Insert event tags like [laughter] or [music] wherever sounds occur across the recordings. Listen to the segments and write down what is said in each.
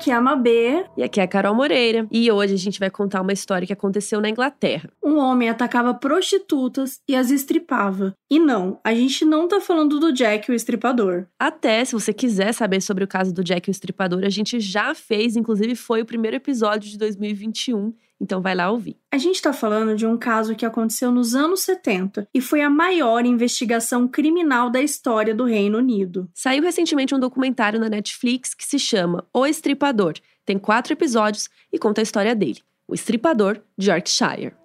Aqui é a Mabê. E aqui é a Carol Moreira. E hoje a gente vai contar uma história que aconteceu na Inglaterra. Um homem atacava prostitutas e as estripava. E não, a gente não tá falando do Jack o estripador. Até, se você quiser saber sobre o caso do Jack o estripador, a gente já fez, inclusive foi o primeiro episódio de 2021 então vai lá ouvir. A gente está falando de um caso que aconteceu nos anos 70 e foi a maior investigação criminal da história do Reino Unido. Saiu recentemente um documentário na Netflix que se chama O Estripador. Tem quatro episódios e conta a história dele, o estripador de Yorkshire.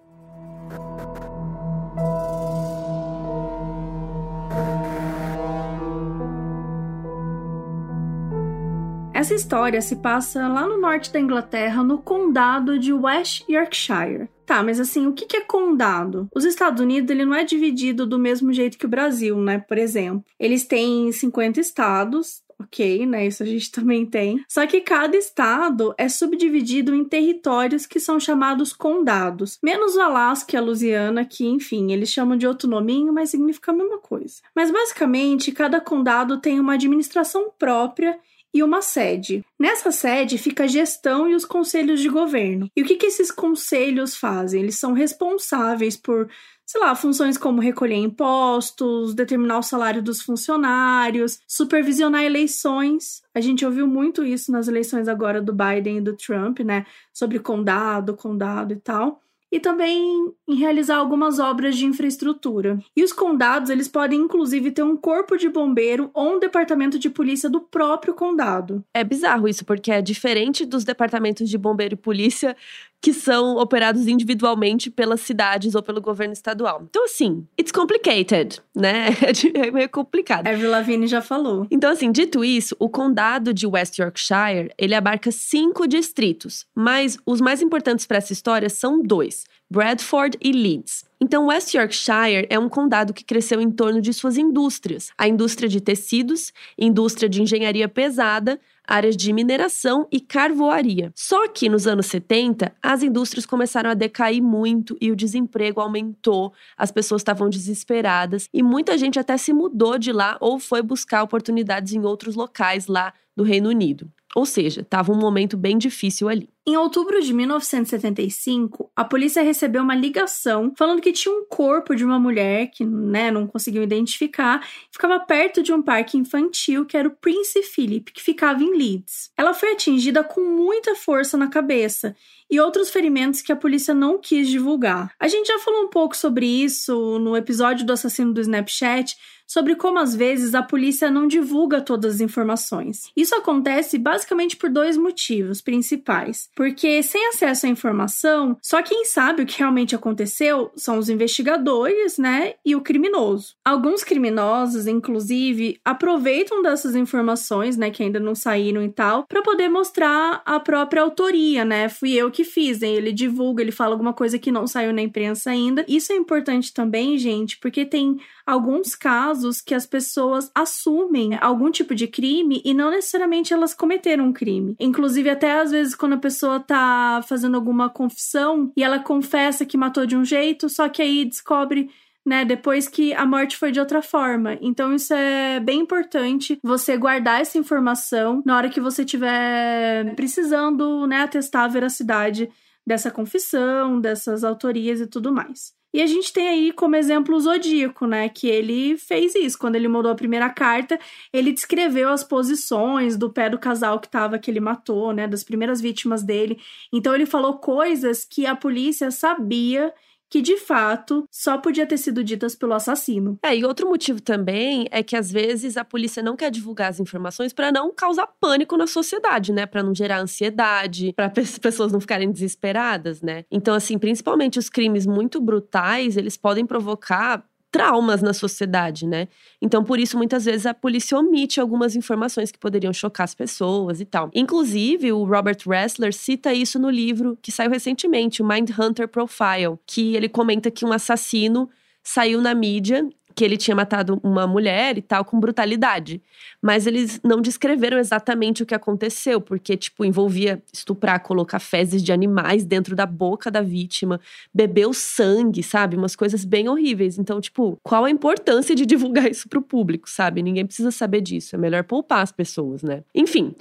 Essa história se passa lá no norte da Inglaterra, no condado de West Yorkshire. Tá, mas assim, o que é condado? Os Estados Unidos, ele não é dividido do mesmo jeito que o Brasil, né? Por exemplo, eles têm 50 estados, ok, né? Isso a gente [laughs] também tem. Só que cada estado é subdividido em territórios que são chamados condados. Menos o Alasca e a Louisiana, que, enfim, eles chamam de outro nominho, mas significa a mesma coisa. Mas basicamente, cada condado tem uma administração própria e uma sede. Nessa sede fica a gestão e os conselhos de governo. E o que, que esses conselhos fazem? Eles são responsáveis por, sei lá, funções como recolher impostos, determinar o salário dos funcionários, supervisionar eleições. A gente ouviu muito isso nas eleições agora do Biden e do Trump, né? Sobre condado, condado e tal e também em realizar algumas obras de infraestrutura. E os condados, eles podem inclusive ter um corpo de bombeiro ou um departamento de polícia do próprio condado. É bizarro isso, porque é diferente dos departamentos de bombeiro e polícia que são operados individualmente pelas cidades ou pelo governo estadual. Então, assim, it's complicated, né? [laughs] É meio complicado. Avril Lavigne já falou. Então, assim, dito isso, o condado de West Yorkshire, ele abarca cinco distritos, mas os mais importantes para essa história são dois, Bradford e Leeds. Então, West Yorkshire é um condado que cresceu em torno de suas indústrias: a indústria de tecidos, indústria de engenharia pesada, áreas de mineração e carvoaria. Só que nos anos 70, as indústrias começaram a decair muito e o desemprego aumentou, as pessoas estavam desesperadas e muita gente até se mudou de lá ou foi buscar oportunidades em outros locais lá do Reino Unido. Ou seja, estava um momento bem difícil ali. Em outubro de 1975, a polícia recebeu uma ligação falando que tinha um corpo de uma mulher que né, não conseguiu identificar, ficava perto de um parque infantil que era o Prince Philip, que ficava em Leeds. Ela foi atingida com muita força na cabeça e outros ferimentos que a polícia não quis divulgar. A gente já falou um pouco sobre isso no episódio do assassino do Snapchat, sobre como às vezes a polícia não divulga todas as informações. Isso acontece basicamente por dois motivos principais. Porque sem acesso à informação, só quem sabe o que realmente aconteceu são os investigadores, né, e o criminoso. Alguns criminosos, inclusive, aproveitam dessas informações, né, que ainda não saíram e tal, para poder mostrar a própria autoria, né? Fui eu que fiz, ele divulga, ele fala alguma coisa que não saiu na imprensa ainda. Isso é importante também, gente, porque tem alguns casos que as pessoas assumem algum tipo de crime e não necessariamente elas cometeram um crime. Inclusive, até às vezes, quando a pessoa tá fazendo alguma confissão e ela confessa que matou de um jeito, só que aí descobre né, depois que a morte foi de outra forma. Então isso é bem importante você guardar essa informação na hora que você estiver precisando, né, atestar a veracidade dessa confissão, dessas autorias e tudo mais. E a gente tem aí como exemplo o Zodíaco, né? Que ele fez isso. Quando ele mandou a primeira carta, ele descreveu as posições do pé do casal que tava, que ele matou, né? Das primeiras vítimas dele. Então ele falou coisas que a polícia sabia que de fato só podia ter sido ditas pelo assassino. É, e outro motivo também é que às vezes a polícia não quer divulgar as informações para não causar pânico na sociedade, né? Para não gerar ansiedade, para as [laughs] pessoas não ficarem desesperadas, né? Então assim, principalmente os crimes muito brutais, eles podem provocar traumas na sociedade, né? Então, por isso, muitas vezes a polícia omite algumas informações que poderiam chocar as pessoas e tal. Inclusive, o Robert Ressler cita isso no livro que saiu recentemente, o Mind Hunter Profile, que ele comenta que um assassino saiu na mídia que ele tinha matado uma mulher e tal com brutalidade. Mas eles não descreveram exatamente o que aconteceu, porque, tipo, envolvia estuprar, colocar fezes de animais dentro da boca da vítima, beber o sangue, sabe? Umas coisas bem horríveis. Então, tipo, qual a importância de [laughs] divulgar isso pro público, sabe? Ninguém precisa saber disso. É melhor poupar as pessoas, né? Enfim.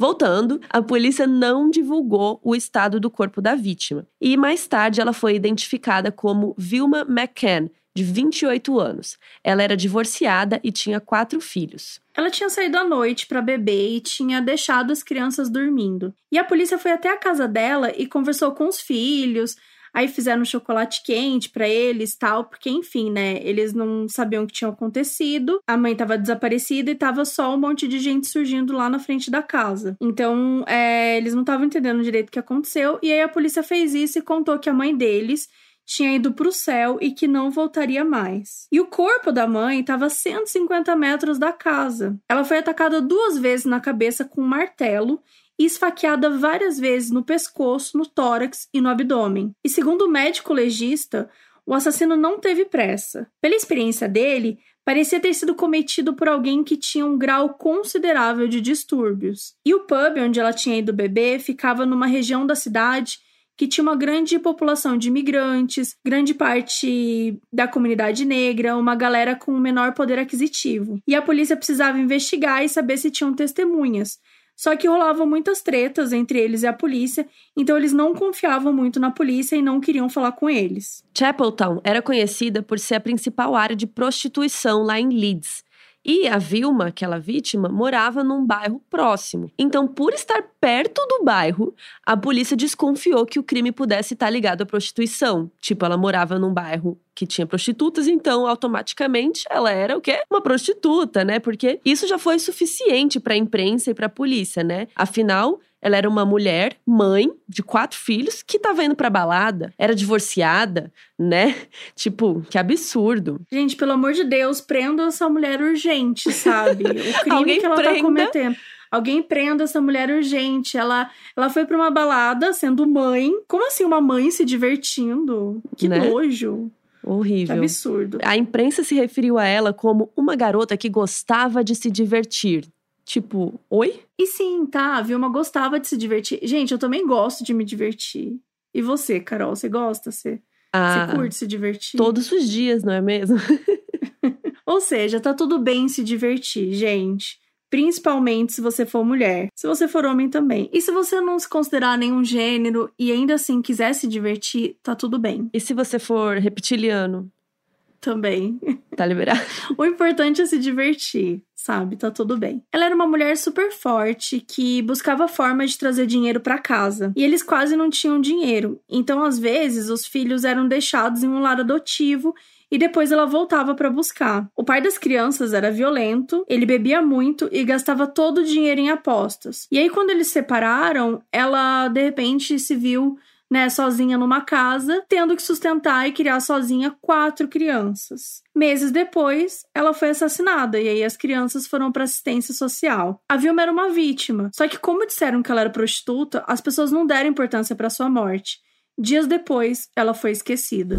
Voltando, a polícia não divulgou o estado do corpo da vítima. E mais tarde ela foi identificada como Vilma McCann, de 28 anos. Ela era divorciada e tinha quatro filhos. Ela tinha saído à noite para beber e tinha deixado as crianças dormindo. E a polícia foi até a casa dela e conversou com os filhos. Aí fizeram um chocolate quente para eles, tal, porque enfim, né, eles não sabiam o que tinha acontecido. A mãe estava desaparecida e tava só um monte de gente surgindo lá na frente da casa. Então, é, eles não estavam entendendo direito o que aconteceu. E aí a polícia fez isso e contou que a mãe deles tinha ido para o céu e que não voltaria mais. E o corpo da mãe estava a 150 metros da casa. Ela foi atacada duas vezes na cabeça com um martelo e esfaqueada várias vezes no pescoço, no tórax e no abdômen. E segundo o médico legista, o assassino não teve pressa. Pela experiência dele, parecia ter sido cometido por alguém que tinha um grau considerável de distúrbios. E o pub onde ela tinha ido beber ficava numa região da cidade que tinha uma grande população de imigrantes, grande parte da comunidade negra, uma galera com menor poder aquisitivo. E a polícia precisava investigar e saber se tinham testemunhas. Só que rolavam muitas tretas entre eles e a polícia, então eles não confiavam muito na polícia e não queriam falar com eles. Chapeltown era conhecida por ser a principal área de prostituição lá em Leeds. E a Vilma, aquela vítima, morava num bairro próximo. Então, por estar perto do bairro, a polícia desconfiou que o crime pudesse estar ligado à prostituição. Tipo, ela morava num bairro que tinha prostitutas, então automaticamente ela era o quê? Uma prostituta, né? Porque isso já foi suficiente para a imprensa e para a polícia, né? Afinal, ela era uma mulher, mãe de quatro filhos, que tava indo pra balada, era divorciada, né? [laughs] Tipo, que absurdo. Gente, pelo amor de Deus, prenda essa mulher urgente, sabe? [laughs] O crime Alguém que ela prenda. tá cometendo. Alguém prenda essa mulher urgente. Ela, ela foi pra uma balada sendo mãe. Como assim uma mãe se divertindo? Que Né? nojo. Horrível. absurdo. A imprensa se referiu a ela como uma garota que gostava de se divertir. Tipo, oi? E sim, tá, a Vilma gostava de se divertir. Gente, eu também gosto de me divertir. E você, Carol, você gosta? Você, Ah, você curte se divertir? todos os dias, não é mesmo? [laughs] Ou seja, tá tudo bem se divertir, gente. Principalmente se você for mulher. Se você for homem também. E se você não se considerar nenhum gênero e ainda assim quiser se divertir, tá tudo bem. E se você for reptiliano? Também. Tá liberado? [laughs] O importante é se divertir, sabe? Tá tudo bem. Ela era uma mulher super forte que buscava formas de trazer dinheiro pra casa. E eles quase não tinham dinheiro. Então, às vezes, os filhos eram deixados em um lar adotivo e depois ela voltava pra buscar. O pai das crianças era violento, ele bebia muito e gastava todo o dinheiro em apostas. E aí, quando eles se separaram, ela de repente se viu né, sozinha numa casa, tendo que sustentar e criar sozinha quatro crianças. Meses depois, ela foi assassinada e aí as crianças foram para assistência social. A Vilma era uma vítima, só que como disseram que ela era prostituta, as pessoas não deram importância para sua morte. Dias depois, ela foi esquecida.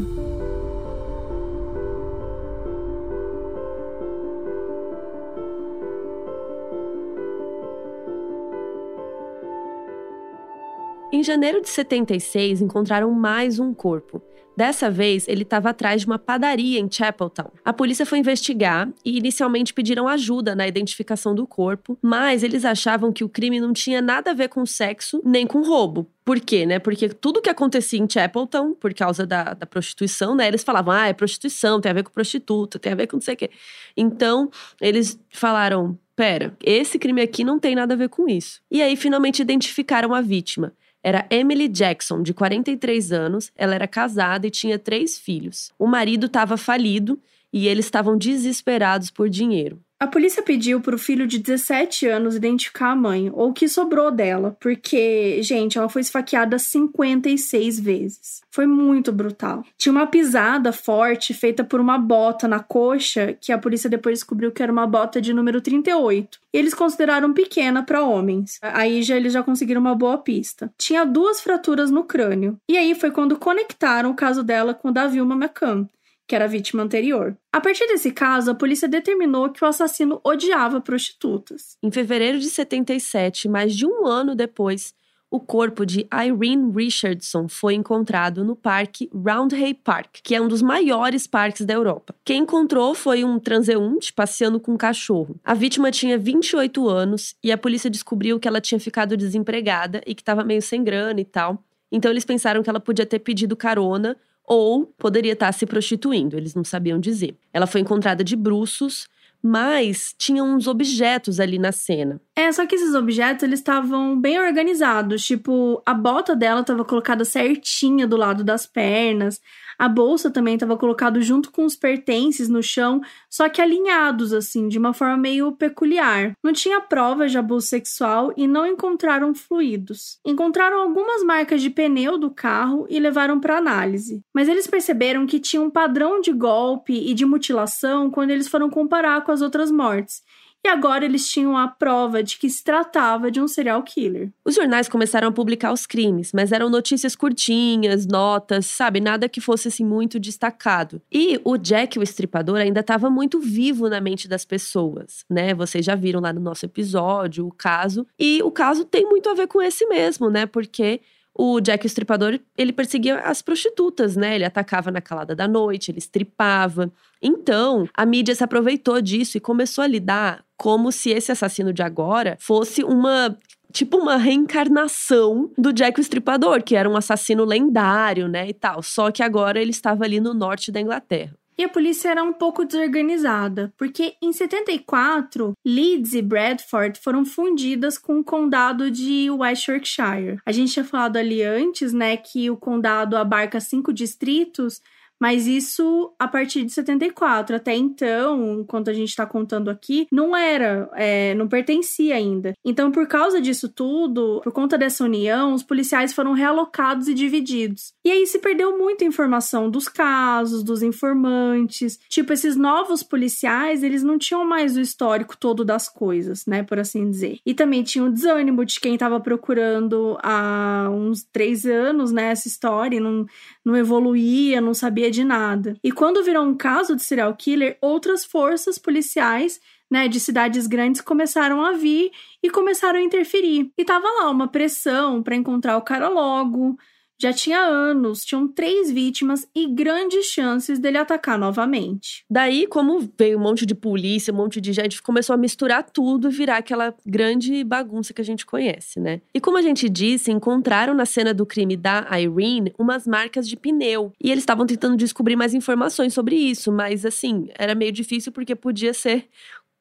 Em janeiro de 76, encontraram mais um corpo. Dessa vez, ele estava atrás de uma padaria em Chapeltown. A polícia foi investigar e inicialmente pediram ajuda na identificação do corpo, mas eles achavam que o crime não tinha nada a ver com sexo nem com roubo. Por quê, né? Porque tudo que acontecia em Chapeltown, por causa da, da prostituição, né? Eles falavam, ah, é prostituição, tem a ver com prostituta, tem a ver com não sei o quê. Então, eles falaram, pera, esse crime aqui não tem nada a ver com isso. E aí, finalmente identificaram a vítima era Emily Jackson, de 43 anos. Ela era casada e tinha três filhos. O marido estava falido e eles estavam desesperados por dinheiro. A polícia pediu para o filho de 17 anos identificar a mãe, ou o que sobrou dela, porque, gente, ela foi esfaqueada 56 vezes. Foi muito brutal. Tinha uma pisada forte feita por uma bota na coxa, que a polícia depois descobriu que era uma bota de número 38. E eles consideraram pequena para homens. Aí já eles já conseguiram uma boa pista. Tinha duas fraturas no crânio. E aí foi quando conectaram o caso dela com o da Vilma McCann que era a vítima anterior. A partir desse caso, a polícia determinou que o assassino odiava prostitutas. Em fevereiro de 77, mais de um ano depois, o corpo de Irene Richardson foi encontrado no parque Roundhay Park, que é um dos maiores parques da Europa. Quem encontrou foi um transeunte passeando com um cachorro. A vítima tinha 28 anos e a polícia descobriu que ela tinha ficado desempregada e que estava meio sem grana e tal. Então eles pensaram que ela podia ter pedido carona ou poderia estar se prostituindo, eles não sabiam dizer. Ela foi encontrada de bruços mas tinha uns objetos ali na cena. É, só que esses objetos eles estavam bem organizados, tipo, a bota dela estava colocada certinha do lado das pernas, a bolsa também estava colocada junto com os pertences no chão, só que alinhados assim, de uma forma meio peculiar. Não tinha provas de abuso sexual e não encontraram fluidos. Encontraram algumas marcas de pneu do carro e levaram para análise. Mas eles perceberam que tinha um padrão de golpe e de mutilação quando eles foram comparar com as outras mortes agora eles tinham a prova de que se tratava de um serial killer. Os jornais começaram a publicar os crimes, mas eram notícias curtinhas, notas, sabe, nada que fosse assim muito destacado. E o Jack, o estripador, ainda estava muito vivo na mente das pessoas, né? Vocês já viram lá no nosso episódio o caso, e o caso tem muito a ver com esse mesmo, né? Porque o Jack o Estripador, ele perseguia as prostitutas, né? Ele atacava na calada da noite, ele estripava. Então, a mídia se aproveitou disso e começou a lidar como se esse assassino de agora fosse uma tipo uma reencarnação do Jack o Estripador, que era um assassino lendário, né, e tal. Só que agora ele estava ali no norte da Inglaterra. E a polícia era um pouco desorganizada, porque em 74, Leeds e Bradford foram fundidas com o condado de West Yorkshire. A gente tinha falado ali antes, né, que o condado abarca cinco distritos, mas isso a partir de 74. Até então, enquanto a gente está contando aqui, não era, é, não pertencia ainda. Então, por causa disso tudo, por conta dessa união, os policiais foram realocados e divididos. E aí se perdeu muita informação dos casos, dos informantes. Tipo, esses novos policiais, eles não tinham mais o histórico todo das coisas, né, por assim dizer. E também tinha o desânimo de quem estava procurando há uns três anos, né, essa história, e não, não evoluía, não sabia de nada. E quando virou um caso de serial killer, outras forças policiais né, de cidades grandes começaram a vir e começaram a interferir. E tava lá uma pressão para encontrar o cara logo, já tinha anos, tinham três vítimas e grandes chances dele atacar novamente. Daí, como veio um monte de polícia, um monte de gente, começou a misturar tudo e virar aquela grande bagunça que a gente conhece, né? E como a gente disse, encontraram na cena do crime da Irene umas marcas de pneu. E eles estavam tentando descobrir mais informações sobre isso, mas assim, era meio difícil porque podia ser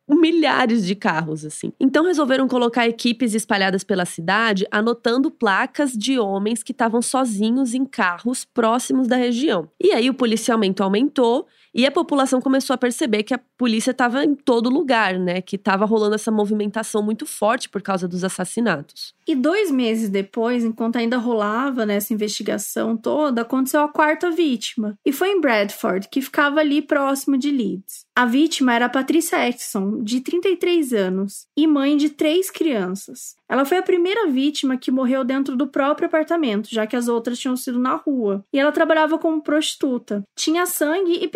milhares de carros, assim. Então resolveram colocar equipes espalhadas pela cidade, anotando placas de homens que estavam sozinhos em carros próximos da região. E aí o policiamento aumentou e a população começou a perceber que a polícia estava em todo lugar, né? Que estava rolando essa movimentação muito forte por causa dos assassinatos. E dois meses depois, enquanto ainda rolava nessa investigação toda, aconteceu a quarta vítima. E foi em Bradford, que ficava ali próximo de Leeds. A vítima era a Patricia Edson, de 33 anos, e mãe de três crianças. Ela foi a primeira vítima que morreu dentro do próprio apartamento, já que as outras tinham sido na rua. E ela trabalhava como prostituta. Tinha sangue e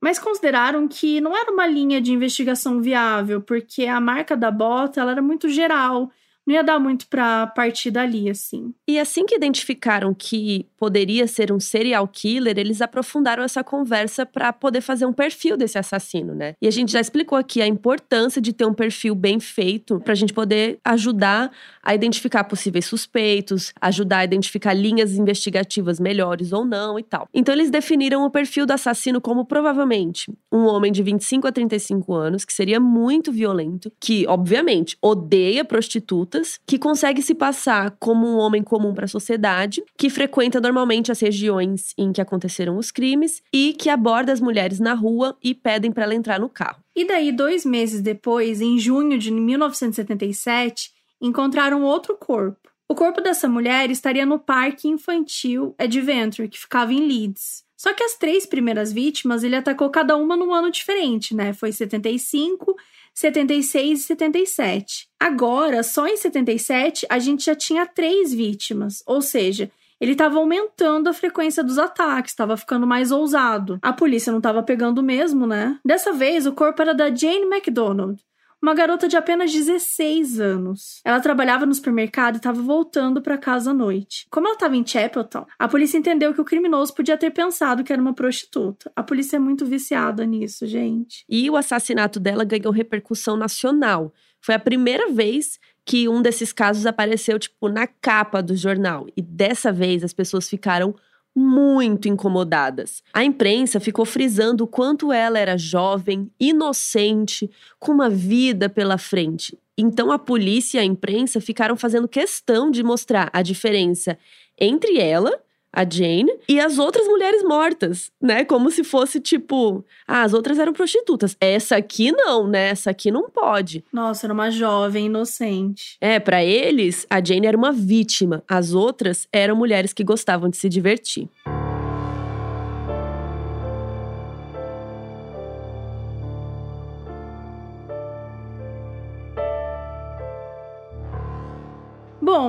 mas consideraram que não era uma linha de investigação viável, porque a marca da bota ela era muito geral não ia dar muito para partir dali, assim. E assim que identificaram que poderia ser um serial killer, eles aprofundaram essa conversa para poder fazer um perfil desse assassino, né? E a gente já explicou aqui a importância de ter um perfil bem feito para a gente poder ajudar a identificar possíveis suspeitos, ajudar a identificar linhas investigativas melhores ou não e tal. Então eles definiram o perfil do assassino como provavelmente um homem de 25 a 35 anos, que seria muito violento, que obviamente odeia prostitutas que consegue se passar como um homem comum para a sociedade, que frequenta normalmente as regiões em que aconteceram os crimes e que aborda as mulheres na rua e pedem para ela entrar no carro. E daí, dois meses depois, em junho de 1977, encontraram outro corpo. O corpo dessa mulher estaria no parque infantil Adventure, que ficava em Leeds. Só que as três primeiras vítimas ele atacou cada uma num ano diferente, né? Foi 75, 76 e 77. Agora, só em 77, a gente já tinha três vítimas, ou seja, ele estava aumentando a frequência dos ataques, estava ficando mais ousado. A polícia não estava pegando mesmo, né? Dessa vez, o corpo era da Jane McDonald, uma garota de apenas 16 anos. Ela trabalhava no supermercado e estava voltando para casa à noite. Como ela estava em Chapeltown, a polícia entendeu que o criminoso podia ter pensado que era uma prostituta. A polícia é muito viciada nisso, gente. E o assassinato dela ganhou repercussão nacional. Foi a primeira vez que um desses casos apareceu, tipo, na capa do jornal. E dessa vez as pessoas ficaram muito incomodadas. A imprensa ficou frisando o quanto ela era jovem, inocente, com uma vida pela frente. Então a polícia e a imprensa ficaram fazendo questão de mostrar a diferença entre ela a Jane e as outras mulheres mortas, né? Como se fosse tipo, ah, as outras eram prostitutas. Essa aqui não, né? Essa aqui não pode. Nossa, era uma jovem inocente. É, para eles, a Jane era uma vítima. As outras eram mulheres que gostavam de se divertir.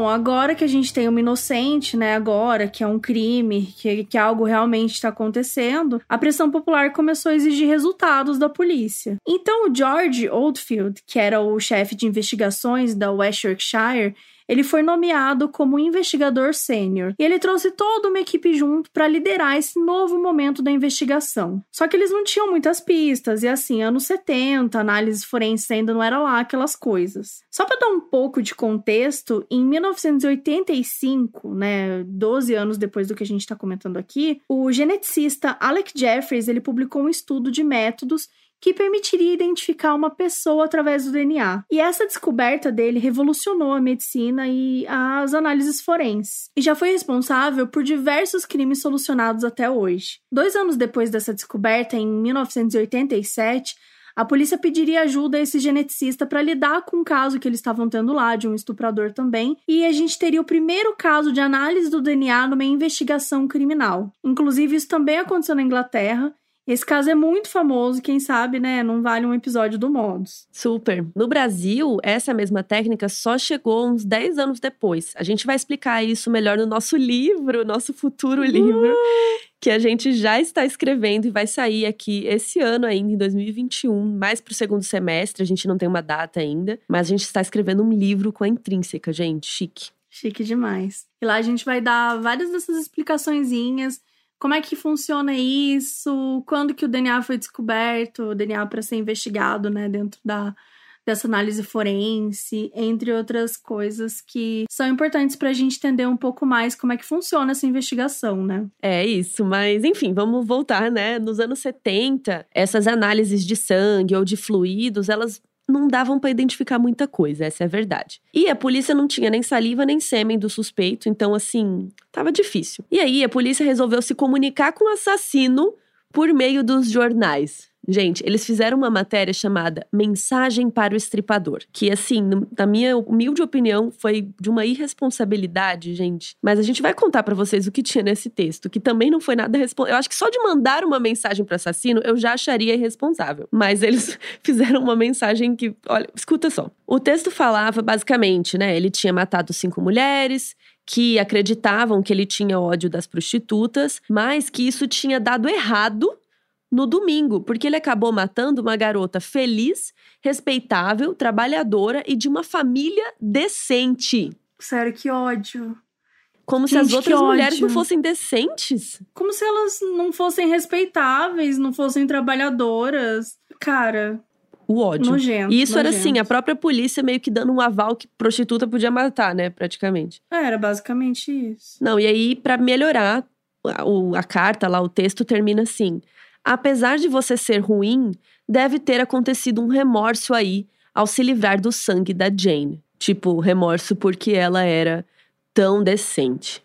Bom, agora que a gente tem uma inocente, né? Agora que é um crime, que, que algo realmente está acontecendo, a pressão popular começou a exigir resultados da polícia. Então, o George Oldfield, que era o chefe de investigações da West Yorkshire, ele foi nomeado como investigador sênior e ele trouxe toda uma equipe junto para liderar esse novo momento da investigação. Só que eles não tinham muitas pistas e assim, anos 70, análise forense ainda não era lá aquelas coisas. Só para dar um pouco de contexto, em 1985, né, 12 anos depois do que a gente está comentando aqui, o geneticista Alec Jeffries ele publicou um estudo de métodos que permitiria identificar uma pessoa através do DNA. E essa descoberta dele revolucionou a medicina e as análises forenses, e já foi responsável por diversos crimes solucionados até hoje. Dois anos depois dessa descoberta, em 1987, a polícia pediria ajuda a esse geneticista para lidar com o caso que eles estavam tendo lá, de um estuprador também, e a gente teria o primeiro caso de análise do DNA numa investigação criminal. Inclusive, isso também aconteceu na Inglaterra, esse caso é muito famoso, quem sabe, né, não vale um episódio do Modus. Super. No Brasil, essa mesma técnica só chegou uns 10 anos depois. A gente vai explicar isso melhor no nosso livro, nosso futuro livro, uh! que a gente já está escrevendo e vai sair aqui esse ano ainda, em 2021, mais para o segundo semestre. A gente não tem uma data ainda, mas a gente está escrevendo um livro com a intrínseca, gente. Chique. Chique demais. E lá a gente vai dar várias dessas explicaçõezinhas como é que funciona isso? Quando que o DNA foi descoberto, o DNA para ser investigado, né, dentro da dessa análise forense, entre outras coisas que são importantes para a gente entender um pouco mais como é que funciona essa investigação, né? É isso, mas enfim, vamos voltar, né? Nos anos 70, essas análises de sangue ou de fluidos, elas não davam para identificar muita coisa, essa é a verdade. E a polícia não tinha nem saliva nem sêmen do suspeito, então assim, tava difícil. E aí a polícia resolveu se comunicar com o assassino por meio dos jornais. Gente, eles fizeram uma matéria chamada Mensagem para o Estripador, que assim, na minha humilde opinião, foi de uma irresponsabilidade, gente. Mas a gente vai contar para vocês o que tinha nesse texto, que também não foi nada responsável. Eu acho que só de mandar uma mensagem para assassino, eu já acharia irresponsável. Mas [laughs] eles fizeram uma mensagem que, olha, escuta só. O texto falava basicamente, né, ele tinha matado cinco mulheres, que acreditavam que ele tinha ódio das prostitutas, mas que isso tinha dado errado no domingo, porque ele acabou matando uma garota feliz, respeitável, trabalhadora e de uma família decente. Sério, que ódio. Como Gente, se as outras mulheres não fossem decentes. Como se elas não fossem respeitáveis, não fossem trabalhadoras. Cara. O ódio. Nojento, e isso nojento. era assim, a própria polícia meio que dando um aval que prostituta podia matar, né? Praticamente. É, era basicamente isso. Não, e aí, para melhorar, a, a carta lá, o texto termina assim. Apesar de você ser ruim, deve ter acontecido um remorso aí ao se livrar do sangue da Jane. Tipo, remorso porque ela era tão decente.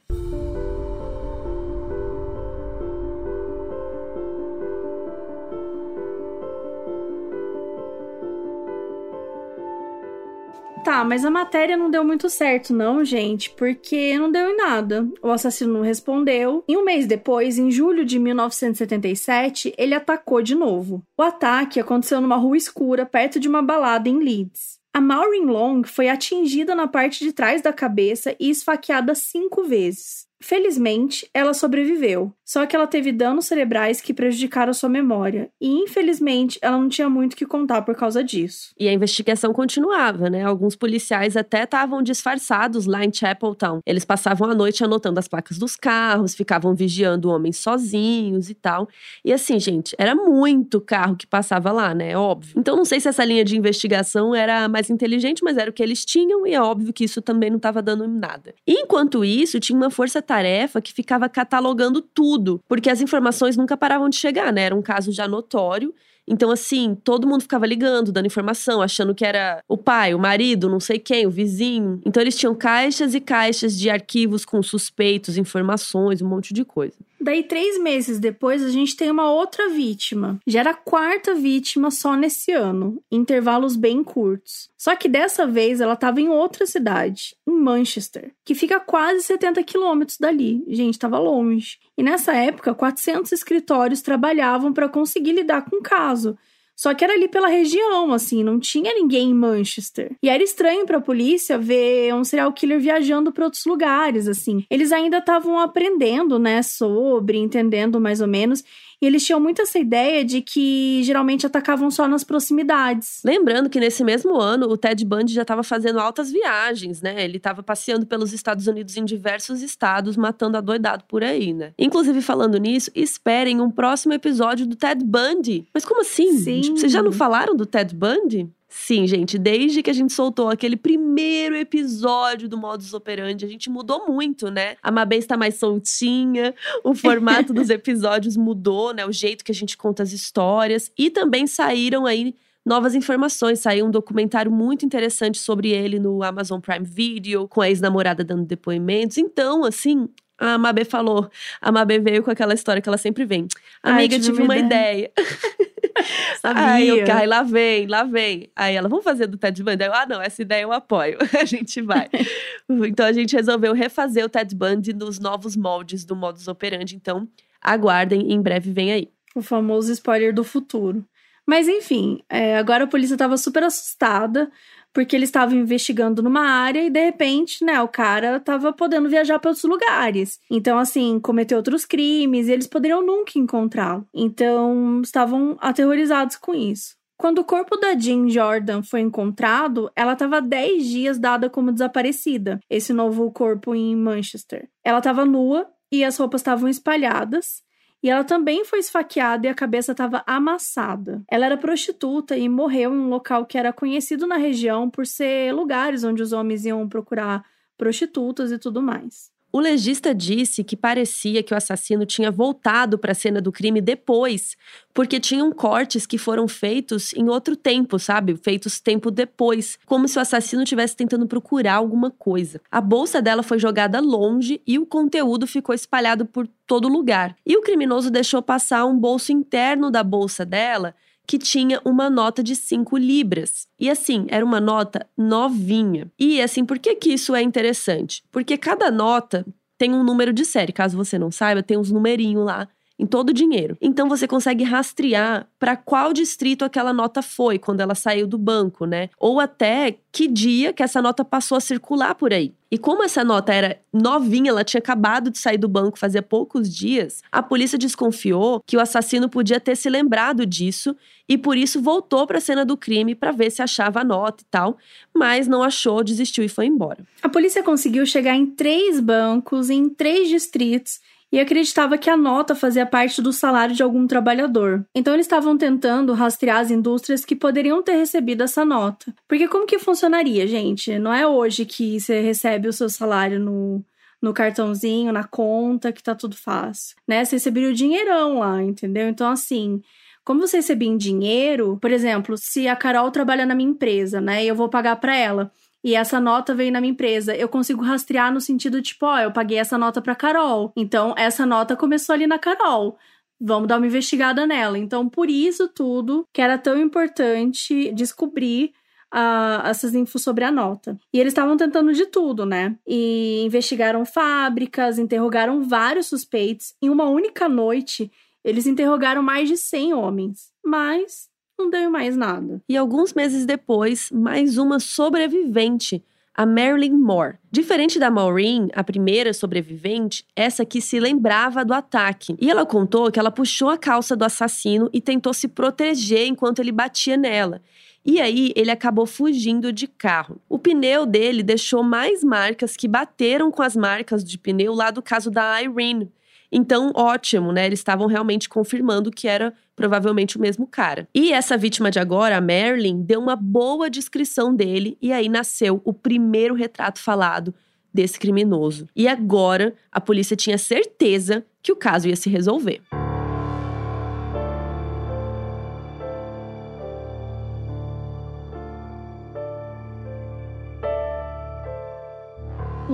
Tá, mas a matéria não deu muito certo, não, gente, porque não deu em nada. O assassino não respondeu. E um mês depois, em julho de 1977, ele atacou de novo. O ataque aconteceu numa rua escura perto de uma balada em Leeds. A Maureen Long foi atingida na parte de trás da cabeça e esfaqueada cinco vezes. Felizmente, ela sobreviveu, só que ela teve danos cerebrais que prejudicaram sua memória, e infelizmente ela não tinha muito que contar por causa disso. E a investigação continuava, né? Alguns policiais até estavam disfarçados lá em Chapeltown. Eles passavam a noite anotando as placas dos carros, ficavam vigiando homens sozinhos e tal. E assim, gente, era muito carro que passava lá, né? Óbvio. Então não sei se essa linha de investigação era mais inteligente, mas era o que eles tinham, e é óbvio que isso também não estava dando nada. Enquanto isso, tinha uma força tarefa que ficava catalogando tudo, porque as informações nunca paravam de chegar, né? Era um caso já notório. Então, assim, todo mundo ficava ligando, dando informação, achando que era o pai, o marido, não sei quem, o vizinho. Então, eles tinham caixas e caixas de arquivos com suspeitos, informações, um monte de coisa. Daí, três meses depois, a gente tem uma outra vítima. Já era a quarta vítima só nesse ano, intervalos bem curtos. Só que dessa vez ela estava em outra cidade, em Manchester, que fica quase 70 quilômetros dali. Gente, estava longe. E nessa época, 400 escritórios trabalhavam para conseguir lidar com o caso. Só que era ali pela região, assim, não tinha ninguém em Manchester. E era estranho para a polícia ver um serial killer viajando para outros lugares, assim. Eles ainda estavam aprendendo, né, sobre, entendendo mais ou menos. E eles tinham muito essa ideia de que geralmente atacavam só nas proximidades. Lembrando que nesse mesmo ano, o Ted Bundy já estava fazendo altas viagens, né? Ele estava passeando pelos Estados Unidos em diversos estados, matando adoidado por aí, né? Inclusive, falando nisso, esperem um próximo episódio do Ted Bundy. Mas como assim? Sim. Tipo, vocês já não falaram do Ted Bundy? Sim, gente, desde que a gente soltou aquele primeiro episódio do Modus Operandi, a gente mudou muito, né? A Mabê está mais soltinha, o formato dos [laughs] episódios mudou, né? O jeito que a gente conta as histórias. E também saíram aí novas informações. Saiu um documentário muito interessante sobre ele no Amazon Prime Video, com a ex-namorada dando depoimentos. Então, assim, a Mabê falou. A Mabê veio com aquela história que ela sempre vem. Amiga, Ai, tive uma ideia. [laughs] Sabia. Aí eu, lá vem, lá vem. Aí ela, vamos fazer do Ted Bundy? Eu, ah, não, essa ideia eu apoio. [laughs] a gente vai. [laughs] então a gente resolveu refazer o Ted Bundy nos novos moldes do modus operandi. Então aguardem, em breve vem aí. O famoso spoiler do futuro. Mas enfim, é, agora a polícia estava super assustada porque eles estavam investigando numa área e de repente, né, o cara tava podendo viajar para outros lugares. Então, assim, cometeu outros crimes e eles poderiam nunca encontrá-lo. Então, estavam aterrorizados com isso. Quando o corpo da Jean Jordan foi encontrado, ela estava 10 dias dada como desaparecida, esse novo corpo em Manchester. Ela estava nua e as roupas estavam espalhadas, e ela também foi esfaqueada e a cabeça estava amassada. Ela era prostituta e morreu em um local que era conhecido na região por ser lugares onde os homens iam procurar prostitutas e tudo mais. O legista disse que parecia que o assassino tinha voltado para a cena do crime depois, porque tinham cortes que foram feitos em outro tempo, sabe? Feitos tempo depois, como se o assassino estivesse tentando procurar alguma coisa. A bolsa dela foi jogada longe e o conteúdo ficou espalhado por todo lugar. E o criminoso deixou passar um bolso interno da bolsa dela que tinha uma nota de 5 libras. E assim, era uma nota novinha. E assim, por que, que isso é interessante? Porque cada nota tem um número de série. Caso você não saiba, tem uns numerinhos lá em todo o dinheiro. Então você consegue rastrear para qual distrito aquela nota foi quando ela saiu do banco, né? Ou até que dia que essa nota passou a circular por aí. E como essa nota era novinha, ela tinha acabado de sair do banco fazia poucos dias, a polícia desconfiou que o assassino podia ter se lembrado disso e por isso voltou para a cena do crime para ver se achava a nota e tal, mas não achou, desistiu e foi embora. A polícia conseguiu chegar em três bancos, em três distritos e acreditava que a nota fazia parte do salário de algum trabalhador. Então eles estavam tentando rastrear as indústrias que poderiam ter recebido essa nota. Porque como que funcionaria, gente? Não é hoje que você recebe o seu salário no no cartãozinho, na conta, que tá tudo fácil, né? Você receberia o dinheirão lá, entendeu? Então assim, como você recebia em dinheiro, por exemplo, se a Carol trabalha na minha empresa, né, e eu vou pagar para ela, e essa nota veio na minha empresa. Eu consigo rastrear no sentido tipo, ó, eu paguei essa nota para Carol. Então essa nota começou ali na Carol. Vamos dar uma investigada nela. Então, por isso tudo que era tão importante descobrir uh, essas infos sobre a nota. E eles estavam tentando de tudo, né? E investigaram fábricas, interrogaram vários suspeitos. Em uma única noite, eles interrogaram mais de 100 homens. Mas não deu mais nada. E alguns meses depois, mais uma sobrevivente a Marilyn Moore. Diferente da Maureen, a primeira sobrevivente, essa aqui se lembrava do ataque. E ela contou que ela puxou a calça do assassino e tentou se proteger enquanto ele batia nela. E aí ele acabou fugindo de carro. O pneu dele deixou mais marcas que bateram com as marcas de pneu lá do caso da Irene. Então, ótimo, né? Eles estavam realmente confirmando que era provavelmente o mesmo cara. E essa vítima de agora, a Marilyn, deu uma boa descrição dele e aí nasceu o primeiro retrato falado desse criminoso. E agora a polícia tinha certeza que o caso ia se resolver.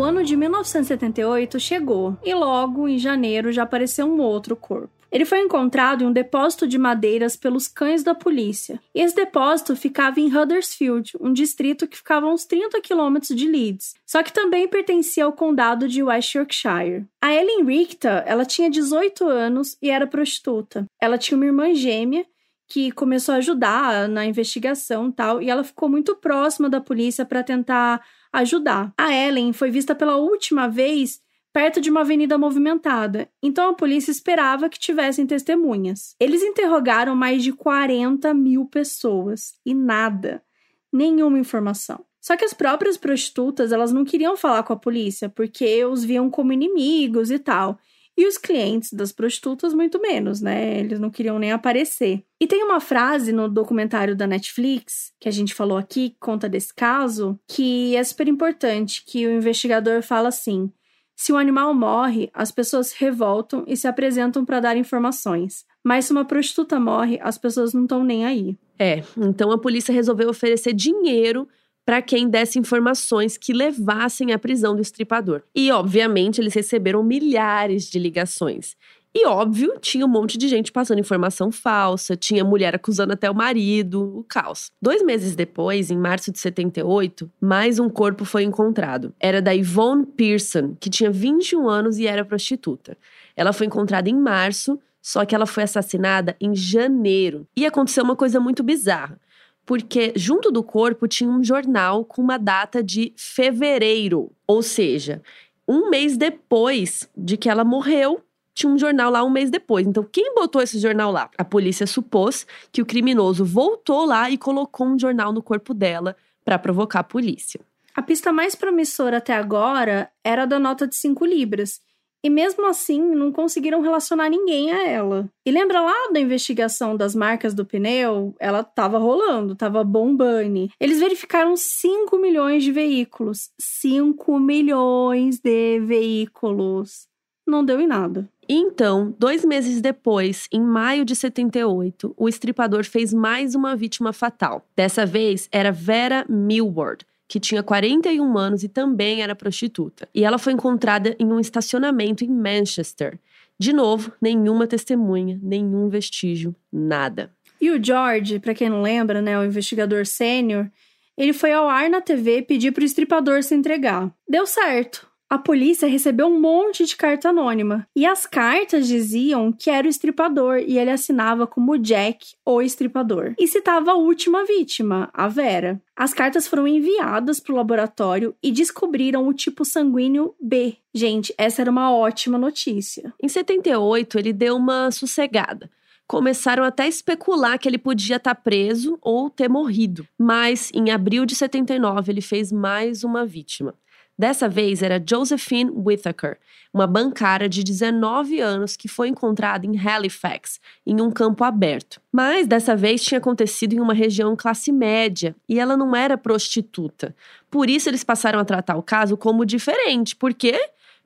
O ano de 1978 chegou e logo em janeiro já apareceu um outro corpo. Ele foi encontrado em um depósito de madeiras pelos cães da polícia. Esse depósito ficava em Huddersfield, um distrito que ficava a uns 30 quilômetros de Leeds, só que também pertencia ao condado de West Yorkshire. A Ellen Richter, ela tinha 18 anos e era prostituta. Ela tinha uma irmã gêmea que começou a ajudar na investigação e tal, e ela ficou muito próxima da polícia para tentar ajudar. A Ellen foi vista pela última vez perto de uma avenida movimentada, então a polícia esperava que tivessem testemunhas. Eles interrogaram mais de 40 mil pessoas e nada, nenhuma informação. Só que as próprias prostitutas elas não queriam falar com a polícia porque os viam como inimigos e tal. E os clientes das prostitutas, muito menos, né? Eles não queriam nem aparecer. E tem uma frase no documentário da Netflix, que a gente falou aqui, que conta desse caso, que é super importante, que o investigador fala assim: se um animal morre, as pessoas se revoltam e se apresentam para dar informações. Mas se uma prostituta morre, as pessoas não estão nem aí. É, então a polícia resolveu oferecer dinheiro para quem desse informações que levassem à prisão do estripador. E, obviamente, eles receberam milhares de ligações. E, óbvio, tinha um monte de gente passando informação falsa, tinha mulher acusando até o marido, o caos. Dois meses depois, em março de 78, mais um corpo foi encontrado. Era da Yvonne Pearson, que tinha 21 anos e era prostituta. Ela foi encontrada em março, só que ela foi assassinada em janeiro. E aconteceu uma coisa muito bizarra porque junto do corpo tinha um jornal com uma data de fevereiro, ou seja, um mês depois de que ela morreu, tinha um jornal lá um mês depois. Então, quem botou esse jornal lá? A polícia supôs que o criminoso voltou lá e colocou um jornal no corpo dela para provocar a polícia. A pista mais promissora até agora era a da nota de 5 libras, e mesmo assim, não conseguiram relacionar ninguém a ela. E lembra lá da investigação das marcas do pneu? Ela tava rolando, tava bombando. Eles verificaram 5 milhões de veículos. 5 milhões de veículos. Não deu em nada. Então, dois meses depois, em maio de 78, o estripador fez mais uma vítima fatal. Dessa vez era Vera Millward, que tinha 41 anos e também era prostituta. E ela foi encontrada em um estacionamento em Manchester. De novo, nenhuma testemunha, nenhum vestígio, nada. E o George, para quem não lembra, né, o investigador sênior, ele foi ao ar na TV pedir para o estripador se entregar. Deu certo a polícia recebeu um monte de carta anônima. E as cartas diziam que era o estripador e ele assinava como Jack, o estripador. E citava a última vítima, a Vera. As cartas foram enviadas para o laboratório e descobriram o tipo sanguíneo B. Gente, essa era uma ótima notícia. Em 78, ele deu uma sossegada começaram até a especular que ele podia estar tá preso ou ter morrido. Mas em abril de 79 ele fez mais uma vítima. Dessa vez era Josephine Whittaker, uma bancária de 19 anos que foi encontrada em Halifax, em um campo aberto. Mas dessa vez tinha acontecido em uma região classe média e ela não era prostituta. Por isso eles passaram a tratar o caso como diferente. Por quê?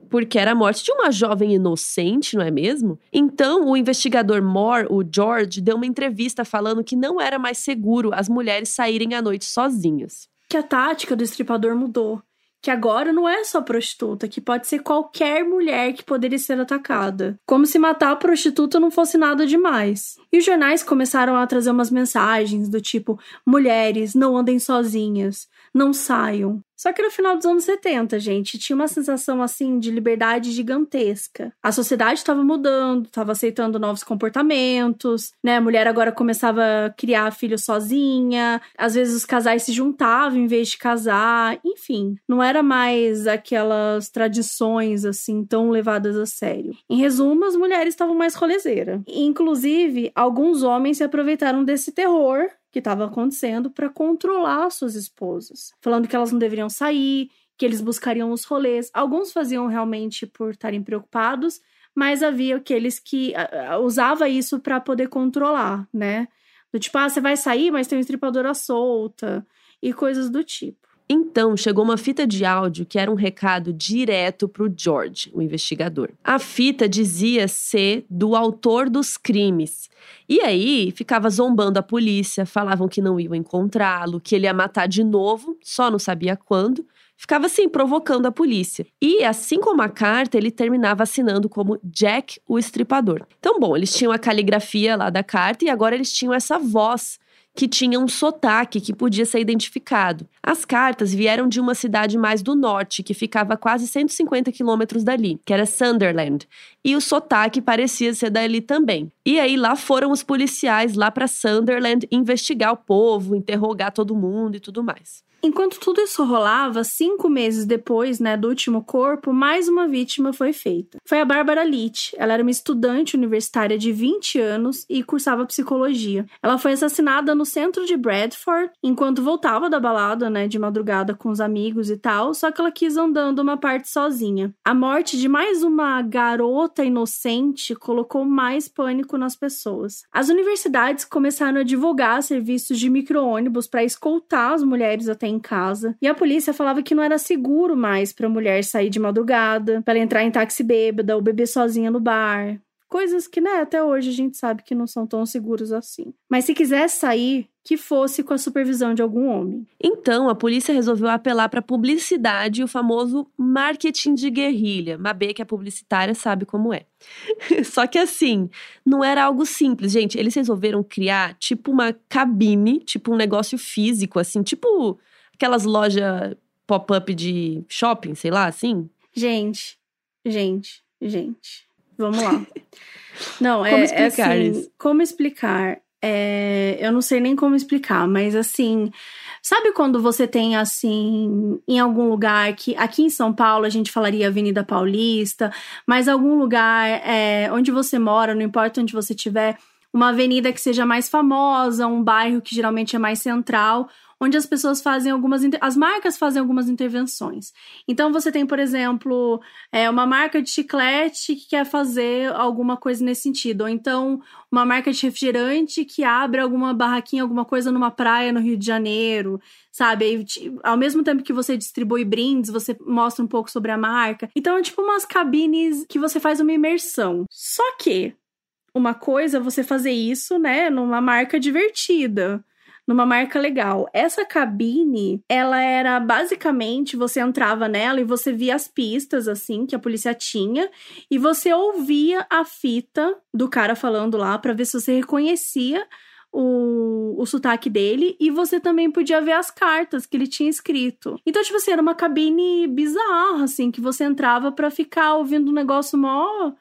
porque era a morte de uma jovem inocente, não é mesmo? Então, o investigador Moore, o George, deu uma entrevista falando que não era mais seguro as mulheres saírem à noite sozinhas. Que a tática do estripador mudou que agora não é só prostituta, que pode ser qualquer mulher que poderia ser atacada. Como se matar a prostituta não fosse nada demais. E os jornais começaram a trazer umas mensagens do tipo: mulheres, não andem sozinhas, não saiam. Só que no final dos anos 70, gente, tinha uma sensação assim de liberdade gigantesca. A sociedade estava mudando, estava aceitando novos comportamentos, né? A mulher agora começava a criar filhos sozinha, às vezes os casais se juntavam em vez de casar, enfim, não era mais aquelas tradições assim tão levadas a sério. Em resumo, as mulheres estavam mais rolezeiras. Inclusive, alguns homens se aproveitaram desse terror que estava acontecendo para controlar suas esposas, falando que elas não deveriam sair, que eles buscariam os rolês. Alguns faziam realmente por estarem preocupados, mas havia aqueles que usava isso para poder controlar, né? Do tipo, ah, você vai sair, mas tem uma estripadora solta e coisas do tipo. Então chegou uma fita de áudio que era um recado direto para o George, o investigador. A fita dizia ser do autor dos crimes. E aí ficava zombando a polícia, falavam que não iam encontrá-lo, que ele ia matar de novo, só não sabia quando. Ficava assim, provocando a polícia. E assim como a carta, ele terminava assinando como Jack o Estripador. Então, bom, eles tinham a caligrafia lá da carta e agora eles tinham essa voz que tinha um sotaque que podia ser identificado. As cartas vieram de uma cidade mais do norte, que ficava a quase 150 quilômetros dali, que era Sunderland, e o sotaque parecia ser dali também. E aí lá foram os policiais lá para Sunderland investigar o povo, interrogar todo mundo e tudo mais. Enquanto tudo isso rolava, cinco meses depois né, do último corpo, mais uma vítima foi feita. Foi a Bárbara Leach. Ela era uma estudante universitária de 20 anos e cursava psicologia. Ela foi assassinada no centro de Bradford enquanto voltava da balada, né, de madrugada com os amigos e tal, só que ela quis andando uma parte sozinha. A morte de mais uma garota inocente colocou mais pânico nas pessoas. As universidades começaram a divulgar serviços de micro-ônibus para escoltar as mulheres até em casa. E a polícia falava que não era seguro mais para a mulher sair de madrugada, para entrar em táxi bêbada ou beber sozinha no bar. Coisas que, né, até hoje a gente sabe que não são tão seguros assim. Mas se quisesse sair, que fosse com a supervisão de algum homem. Então, a polícia resolveu apelar para publicidade e o famoso marketing de guerrilha. Mabê, que é publicitária, sabe como é. [laughs] Só que assim, não era algo simples, gente. Eles resolveram criar tipo uma cabine, tipo um negócio físico, assim, tipo aquelas lojas pop-up de shopping, sei lá, assim. Gente, gente, gente. Vamos lá. Não, como é, explicar é assim, isso? como explicar? É, eu não sei nem como explicar, mas assim, sabe quando você tem assim, em algum lugar que aqui em São Paulo a gente falaria Avenida Paulista, mas algum lugar é, onde você mora, não importa onde você estiver, uma avenida que seja mais famosa, um bairro que geralmente é mais central, onde as pessoas fazem algumas. As marcas fazem algumas intervenções. Então, você tem, por exemplo, é, uma marca de chiclete que quer fazer alguma coisa nesse sentido. Ou então, uma marca de refrigerante que abre alguma barraquinha, alguma coisa numa praia no Rio de Janeiro, sabe? Aí, ao mesmo tempo que você distribui brindes, você mostra um pouco sobre a marca. Então, é tipo umas cabines que você faz uma imersão. Só que. Uma coisa é você fazer isso, né, numa marca divertida numa marca legal. Essa cabine, ela era basicamente você entrava nela e você via as pistas assim que a polícia tinha e você ouvia a fita do cara falando lá para ver se você reconhecia o, o sotaque dele e você também podia ver as cartas que ele tinha escrito. Então, tipo assim, era uma cabine bizarra, assim, que você entrava para ficar ouvindo um negócio mó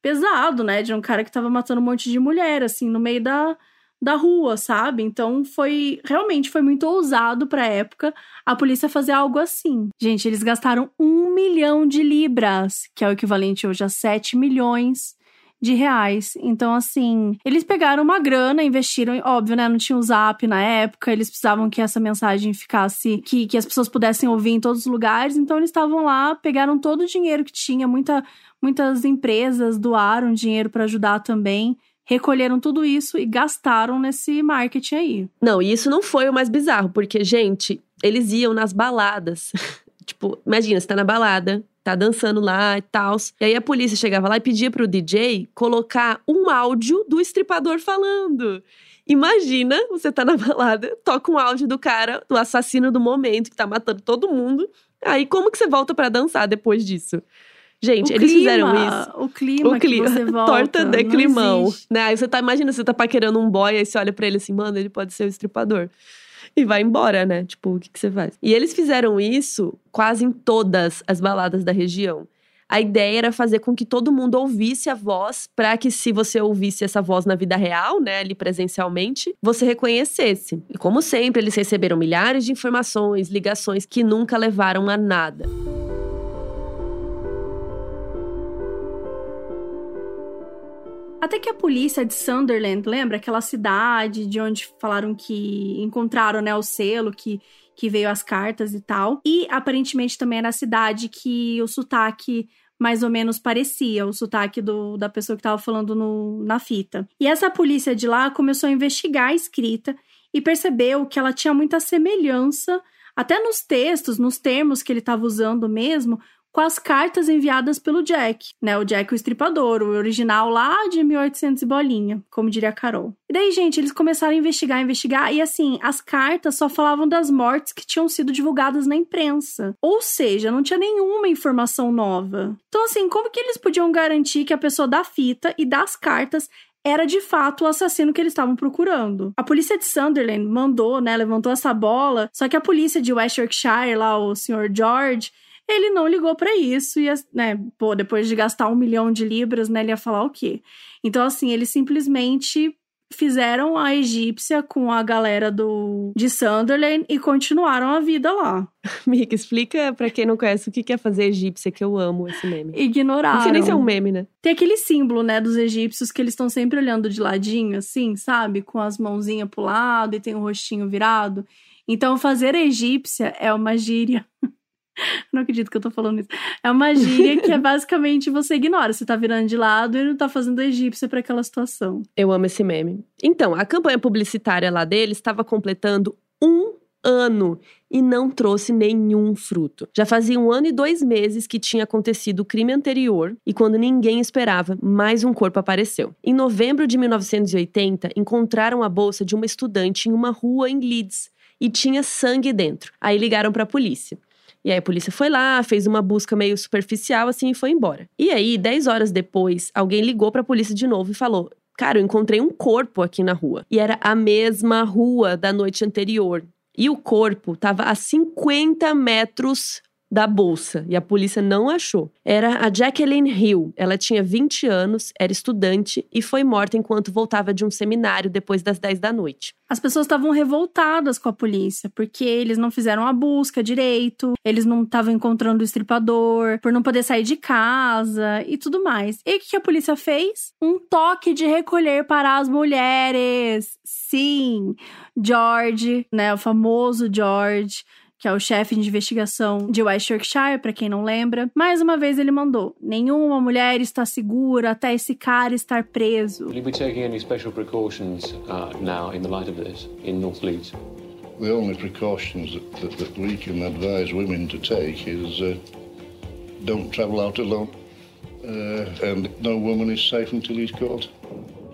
pesado, né? De um cara que tava matando um monte de mulher, assim, no meio da, da rua, sabe? Então foi realmente foi muito ousado pra época a polícia fazer algo assim. Gente, eles gastaram um milhão de libras, que é o equivalente hoje a 7 milhões de reais. Então, assim, eles pegaram uma grana, investiram, óbvio, né? Não tinha o zap na época, eles precisavam que essa mensagem ficasse, que, que as pessoas pudessem ouvir em todos os lugares. Então, eles estavam lá, pegaram todo o dinheiro que tinha, muita, muitas empresas doaram dinheiro para ajudar também recolheram tudo isso e gastaram nesse marketing aí. Não, e isso não foi o mais bizarro, porque, gente, eles iam nas baladas. [laughs] tipo, imagina, você tá na balada, tá dançando lá e tal. E aí a polícia chegava lá e pedia pro DJ colocar um áudio do estripador falando. Imagina, você tá na balada, toca um áudio do cara, do assassino do momento, que tá matando todo mundo. Aí como que você volta para dançar depois disso? Gente, o eles clima, fizeram isso. O clima, o clima você [laughs] volta, torta de climão. Né? Aí você tá, imagina, você tá paquerando um boy, aí você olha pra ele assim, mano, ele pode ser o estripador. e vai embora, né? Tipo, o que, que você faz? E eles fizeram isso quase em todas as baladas da região. A ideia era fazer com que todo mundo ouvisse a voz, para que se você ouvisse essa voz na vida real, né, ali presencialmente, você reconhecesse. E como sempre, eles receberam milhares de informações, ligações que nunca levaram a nada. Até que a polícia de Sunderland, lembra aquela cidade de onde falaram que encontraram, né, o selo que que veio as cartas e tal. E aparentemente também era a cidade que o sotaque mais ou menos parecia o sotaque do, da pessoa que estava falando no, na fita. E essa polícia de lá começou a investigar a escrita e percebeu que ela tinha muita semelhança, até nos textos, nos termos que ele estava usando mesmo, com as cartas enviadas pelo Jack, né? O Jack o Estripador, o original lá de 1800 e bolinha, como diria a Carol. E daí, gente, eles começaram a investigar, investigar, e assim, as cartas só falavam das mortes que tinham sido divulgadas na imprensa. Ou seja, não tinha nenhuma informação nova. Então, assim, como que eles podiam garantir que a pessoa da fita e das cartas era de fato o assassino que eles estavam procurando. A polícia de Sunderland mandou, né, levantou essa bola, só que a polícia de West Yorkshire, lá o Sr. George, ele não ligou para isso e, né, pô, depois de gastar um milhão de libras, né, ele ia falar o quê? Então, assim, eles simplesmente fizeram a egípcia com a galera do de Sunderland e continuaram a vida lá. [laughs] Mica, explica para quem não conhece o que é fazer egípcia, que eu amo esse meme. Ignoraram. Não sei nem se é um meme, né? Tem aquele símbolo, né, dos egípcios que eles estão sempre olhando de ladinho, assim, sabe? Com as mãozinhas pro lado e tem o rostinho virado. Então, fazer egípcia é uma gíria [laughs] [laughs] Não acredito que eu tô falando isso. É uma gíria que é basicamente você ignora. Você tá virando de lado e não tá fazendo egípcia para aquela situação. Eu amo esse meme. Então, a campanha publicitária lá deles estava completando um ano e não trouxe nenhum fruto. Já fazia um ano e dois meses que tinha acontecido o crime anterior e quando ninguém esperava, mais um corpo apareceu. Em novembro de 1980, encontraram a bolsa de uma estudante em uma rua em Leeds e tinha sangue dentro. Aí ligaram para a polícia. E aí a polícia foi lá, fez uma busca meio superficial assim e foi embora. E aí, 10 horas depois, alguém ligou para a polícia de novo e falou: Cara, eu encontrei um corpo aqui na rua. E era a mesma rua da noite anterior. E o corpo estava a 50 metros da bolsa e a polícia não achou. Era a Jacqueline Hill. Ela tinha 20 anos, era estudante e foi morta enquanto voltava de um seminário depois das 10 da noite. As pessoas estavam revoltadas com a polícia porque eles não fizeram a busca direito, eles não estavam encontrando o estripador, por não poder sair de casa e tudo mais. E o que a polícia fez? Um toque de recolher para as mulheres. Sim, George, né, o famoso George que é o chefe de investigação de West Yorkshire, para quem não lembra. Mais uma vez ele mandou: nenhuma mulher está segura até esse cara estar preso. Will you be taking any special precautions uh, now in the light of this in North Leeds? The only precautions that, that, that we can advise women to take is uh, don't travel out alone. Uh, and no woman is safe until he's caught.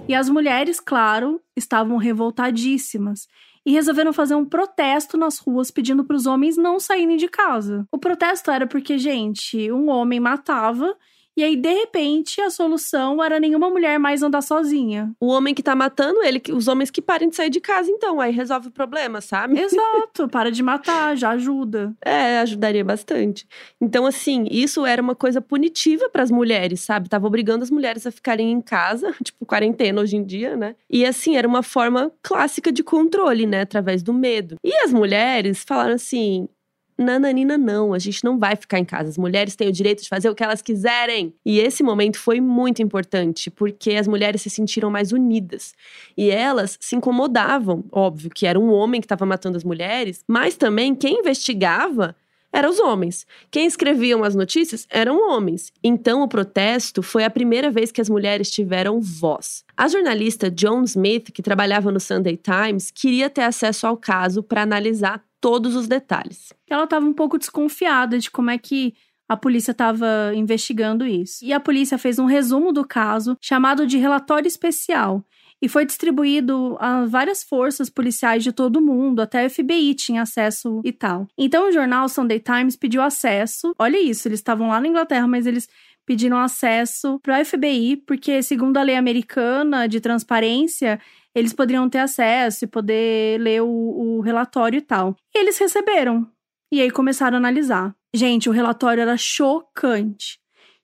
E as mulheres, claro, estavam revoltadíssimas e resolveram fazer um protesto nas ruas pedindo para os homens não saírem de casa. O protesto era porque, gente, um homem matava e aí, de repente, a solução era nenhuma mulher mais andar sozinha. O homem que tá matando ele, os homens que parem de sair de casa, então. Aí resolve o problema, sabe? Exato, [laughs] para de matar, já ajuda. É, ajudaria bastante. Então, assim, isso era uma coisa punitiva para as mulheres, sabe? Tava obrigando as mulheres a ficarem em casa, [laughs] tipo, quarentena hoje em dia, né? E assim, era uma forma clássica de controle, né? Através do medo. E as mulheres falaram assim: nananina, não, a gente não vai ficar em casa. As mulheres têm o direito de fazer o que elas quiserem. E esse momento foi muito importante, porque as mulheres se sentiram mais unidas. E elas se incomodavam, óbvio, que era um homem que estava matando as mulheres, mas também quem investigava eram os homens. Quem escreviam as notícias eram homens. Então, o protesto foi a primeira vez que as mulheres tiveram voz. A jornalista Joan Smith, que trabalhava no Sunday Times, queria ter acesso ao caso para analisar todos os detalhes. Ela estava um pouco desconfiada de como é que a polícia estava investigando isso. E a polícia fez um resumo do caso, chamado de relatório especial, e foi distribuído a várias forças policiais de todo o mundo, até a FBI tinha acesso e tal. Então o jornal Sunday Times pediu acesso. Olha isso, eles estavam lá na Inglaterra, mas eles pediram acesso para o FBI, porque segundo a lei americana de transparência, eles poderiam ter acesso e poder ler o, o relatório e tal. E eles receberam. E aí começaram a analisar. Gente, o relatório era chocante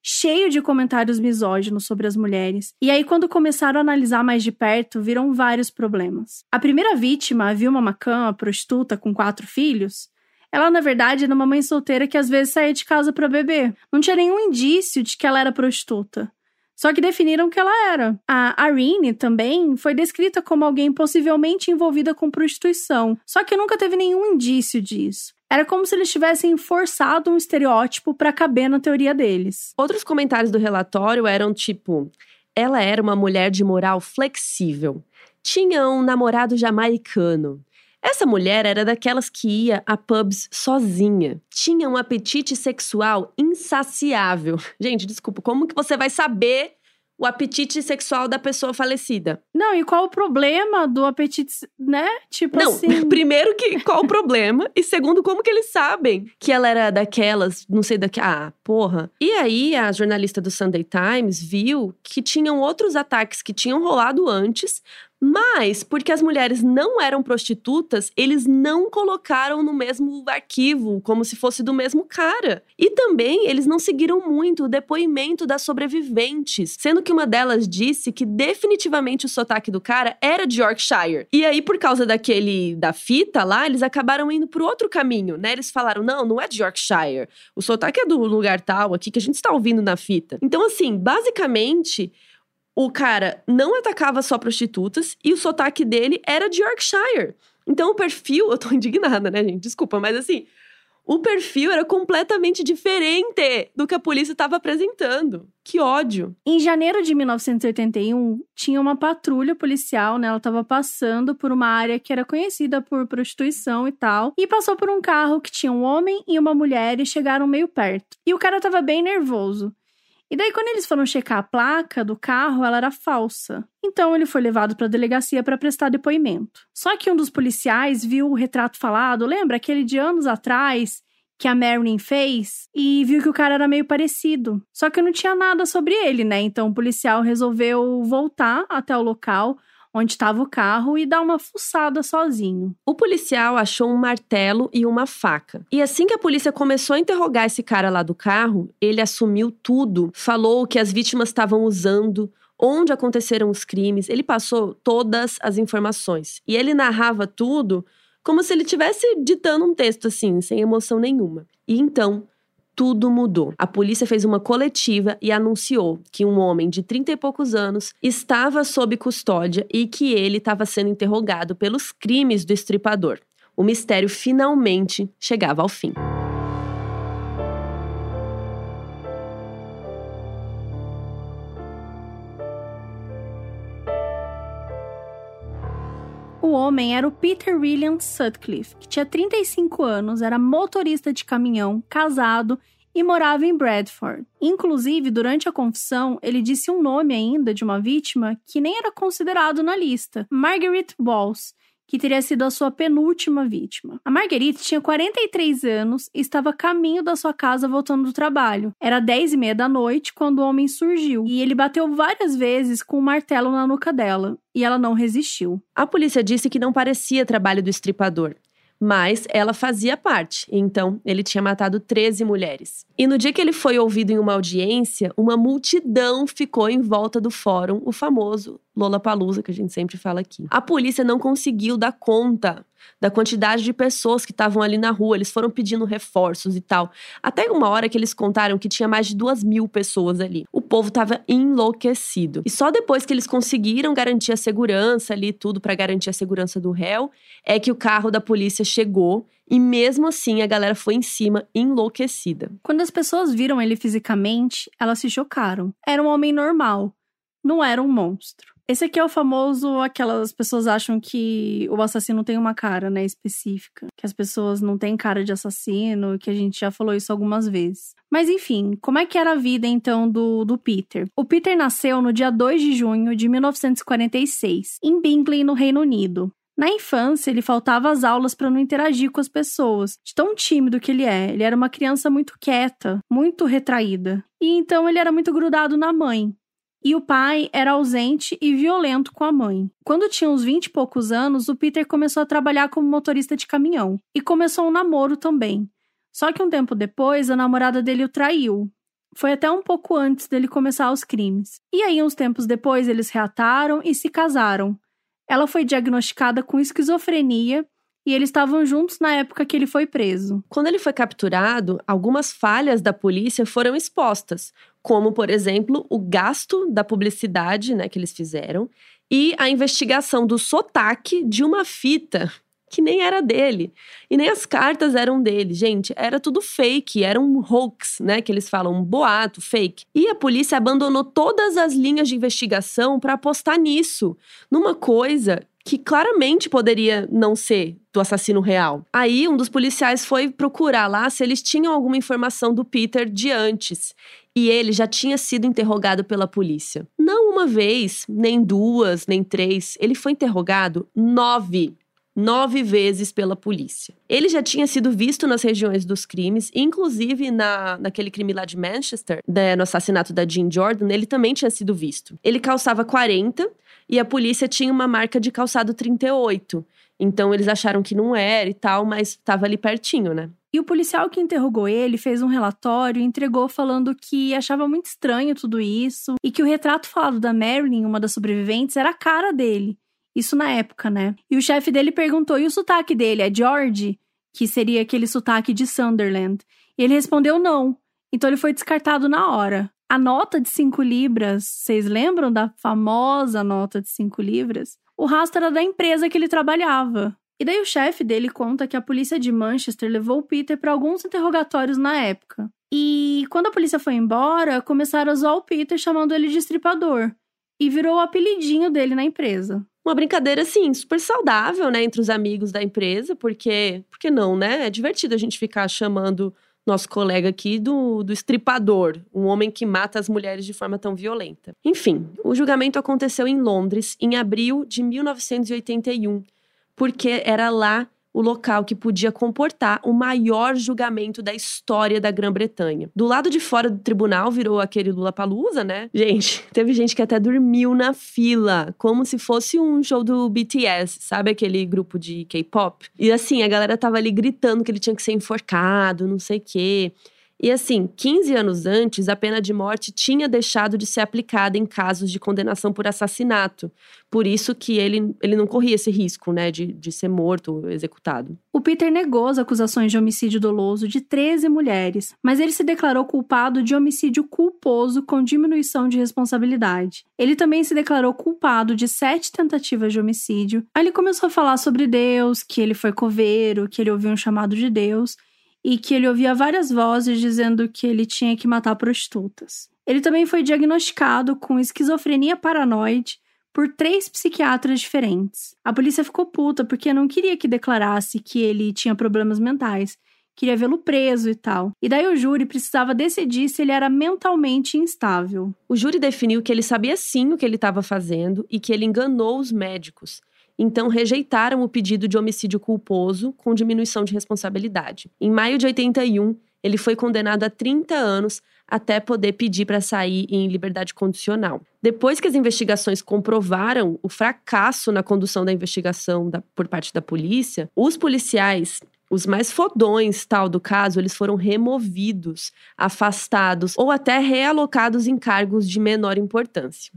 cheio de comentários misóginos sobre as mulheres. E aí, quando começaram a analisar mais de perto, viram vários problemas. A primeira vítima, a Vilma Macan, a prostituta com quatro filhos, ela, na verdade, era uma mãe solteira que às vezes saía de casa para beber. Não tinha nenhum indício de que ela era prostituta. Só que definiram que ela era. A Irene também foi descrita como alguém possivelmente envolvida com prostituição, só que nunca teve nenhum indício disso. Era como se eles tivessem forçado um estereótipo para caber na teoria deles. Outros comentários do relatório eram tipo: ela era uma mulher de moral flexível, tinha um namorado jamaicano. Essa mulher era daquelas que ia a pubs sozinha. Tinha um apetite sexual insaciável. [laughs] Gente, desculpa, como que você vai saber o apetite sexual da pessoa falecida. Não, e qual o problema do apetite, né? Tipo não, assim. [laughs] Primeiro que qual o problema e segundo como que eles sabem que ela era daquelas, não sei daqui, ah, porra. E aí a jornalista do Sunday Times viu que tinham outros ataques que tinham rolado antes, mas, porque as mulheres não eram prostitutas, eles não colocaram no mesmo arquivo, como se fosse do mesmo cara. E também eles não seguiram muito o depoimento das sobreviventes, sendo que uma delas disse que definitivamente o sotaque do cara era de Yorkshire. E aí, por causa daquele da fita lá, eles acabaram indo por outro caminho, né? Eles falaram: não, não é de Yorkshire. O sotaque é do lugar tal aqui que a gente está ouvindo na fita. Então, assim, basicamente o cara não atacava só prostitutas e o sotaque dele era de Yorkshire. Então o perfil, eu tô [laughs] indignada, né, gente? Desculpa, mas assim, o perfil era completamente diferente do que a polícia estava apresentando. Que ódio. Em janeiro de 1981, tinha uma patrulha policial, né? Ela estava passando por uma área que era conhecida por prostituição e tal, e passou por um carro que tinha um homem e uma mulher e chegaram meio perto. E o cara estava bem nervoso. E daí, quando eles foram checar a placa do carro, ela era falsa. Então, ele foi levado para a delegacia para prestar depoimento. Só que um dos policiais viu o retrato falado, lembra aquele de anos atrás que a Marilyn fez e viu que o cara era meio parecido. Só que não tinha nada sobre ele, né? Então, o policial resolveu voltar até o local onde estava o carro e dar uma fuçada sozinho. O policial achou um martelo e uma faca. E assim que a polícia começou a interrogar esse cara lá do carro, ele assumiu tudo, falou o que as vítimas estavam usando, onde aconteceram os crimes, ele passou todas as informações. E ele narrava tudo como se ele estivesse ditando um texto assim, sem emoção nenhuma. E então, tudo mudou. A polícia fez uma coletiva e anunciou que um homem de 30 e poucos anos estava sob custódia e que ele estava sendo interrogado pelos crimes do estripador. O mistério finalmente chegava ao fim. Homem era o Peter William Sutcliffe, que tinha 35 anos, era motorista de caminhão, casado e morava em Bradford. Inclusive, durante a confissão, ele disse um nome ainda de uma vítima que nem era considerado na lista: Margaret Walls, que teria sido a sua penúltima vítima. A Marguerite tinha 43 anos e estava a caminho da sua casa voltando do trabalho. Era 10 e meia da noite quando o homem surgiu e ele bateu várias vezes com um martelo na nuca dela e ela não resistiu. A polícia disse que não parecia trabalho do estripador mas ela fazia parte, então ele tinha matado 13 mulheres. E no dia que ele foi ouvido em uma audiência, uma multidão ficou em volta do fórum, o famoso Lollapalooza, que a gente sempre fala aqui. A polícia não conseguiu dar conta da quantidade de pessoas que estavam ali na rua, eles foram pedindo reforços e tal. Até uma hora que eles contaram que tinha mais de duas mil pessoas ali. O povo estava enlouquecido. E só depois que eles conseguiram garantir a segurança ali, tudo para garantir a segurança do réu, é que o carro da polícia chegou e mesmo assim a galera foi em cima enlouquecida. Quando as pessoas viram ele fisicamente, elas se chocaram. Era um homem normal, não era um monstro. Esse aqui é o famoso, aquelas pessoas acham que o assassino tem uma cara, né, específica. Que as pessoas não têm cara de assassino, que a gente já falou isso algumas vezes. Mas enfim, como é que era a vida então do, do Peter? O Peter nasceu no dia 2 de junho de 1946, em Bingley, no Reino Unido. Na infância, ele faltava às aulas para não interagir com as pessoas, de tão tímido que ele é. Ele era uma criança muito quieta, muito retraída. E então ele era muito grudado na mãe. E o pai era ausente e violento com a mãe. Quando tinha uns 20 e poucos anos, o Peter começou a trabalhar como motorista de caminhão e começou um namoro também. Só que um tempo depois, a namorada dele o traiu. Foi até um pouco antes dele começar os crimes. E aí, uns tempos depois, eles reataram e se casaram. Ela foi diagnosticada com esquizofrenia e eles estavam juntos na época que ele foi preso. Quando ele foi capturado, algumas falhas da polícia foram expostas, como, por exemplo, o gasto da publicidade né, que eles fizeram e a investigação do sotaque de uma fita que nem era dele. E nem as cartas eram dele, gente. Era tudo fake, era um hoax, né? Que eles falam, um boato, fake. E a polícia abandonou todas as linhas de investigação para apostar nisso, numa coisa que claramente poderia não ser do assassino real. Aí um dos policiais foi procurar lá se eles tinham alguma informação do Peter de antes. E ele já tinha sido interrogado pela polícia. Não uma vez, nem duas, nem três. Ele foi interrogado nove nove vezes pela polícia. Ele já tinha sido visto nas regiões dos crimes, inclusive na, naquele crime lá de Manchester, né, no assassinato da Jean Jordan, ele também tinha sido visto. Ele calçava 40 e a polícia tinha uma marca de calçado 38. Então eles acharam que não era e tal, mas estava ali pertinho, né? E o policial que interrogou ele fez um relatório e entregou falando que achava muito estranho tudo isso e que o retrato falado da Marilyn, uma das sobreviventes, era a cara dele. Isso na época, né? E o chefe dele perguntou: e o sotaque dele é George? Que seria aquele sotaque de Sunderland. E ele respondeu não. Então ele foi descartado na hora. A nota de 5 libras, vocês lembram da famosa nota de 5 libras? O rastro era da empresa que ele trabalhava. E daí o chefe dele conta que a polícia de Manchester levou Peter para alguns interrogatórios na época. E quando a polícia foi embora, começaram a zoar o Peter chamando ele de estripador. E virou o apelidinho dele na empresa uma brincadeira assim, super saudável, né, entre os amigos da empresa, porque, porque não, né? É divertido a gente ficar chamando nosso colega aqui do, do estripador, um homem que mata as mulheres de forma tão violenta. Enfim, o julgamento aconteceu em Londres em abril de 1981, porque era lá o local que podia comportar o maior julgamento da história da Grã-Bretanha. Do lado de fora do tribunal virou aquele Lula Palusa, né? Gente, [laughs] teve gente que até dormiu na fila, como se fosse um show do BTS, sabe aquele grupo de K-pop? E assim, a galera tava ali gritando que ele tinha que ser enforcado, não sei o quê. E assim, 15 anos antes, a pena de morte tinha deixado de ser aplicada em casos de condenação por assassinato. Por isso que ele, ele não corria esse risco, né, de, de ser morto ou executado. O Peter negou as acusações de homicídio doloso de 13 mulheres, mas ele se declarou culpado de homicídio culposo com diminuição de responsabilidade. Ele também se declarou culpado de sete tentativas de homicídio. Aí ele começou a falar sobre Deus, que ele foi coveiro, que ele ouviu um chamado de Deus e que ele ouvia várias vozes dizendo que ele tinha que matar prostitutas. Ele também foi diagnosticado com esquizofrenia paranoide por três psiquiatras diferentes. A polícia ficou puta porque não queria que declarasse que ele tinha problemas mentais, queria vê-lo preso e tal. E daí o júri precisava decidir se ele era mentalmente instável. O júri definiu que ele sabia sim o que ele estava fazendo e que ele enganou os médicos então rejeitaram o pedido de homicídio culposo com diminuição de responsabilidade. Em maio de 81, ele foi condenado a 30 anos até poder pedir para sair em liberdade condicional. Depois que as investigações comprovaram o fracasso na condução da investigação da, por parte da polícia, os policiais os mais fodões tal do caso, eles foram removidos, afastados ou até realocados em cargos de menor importância.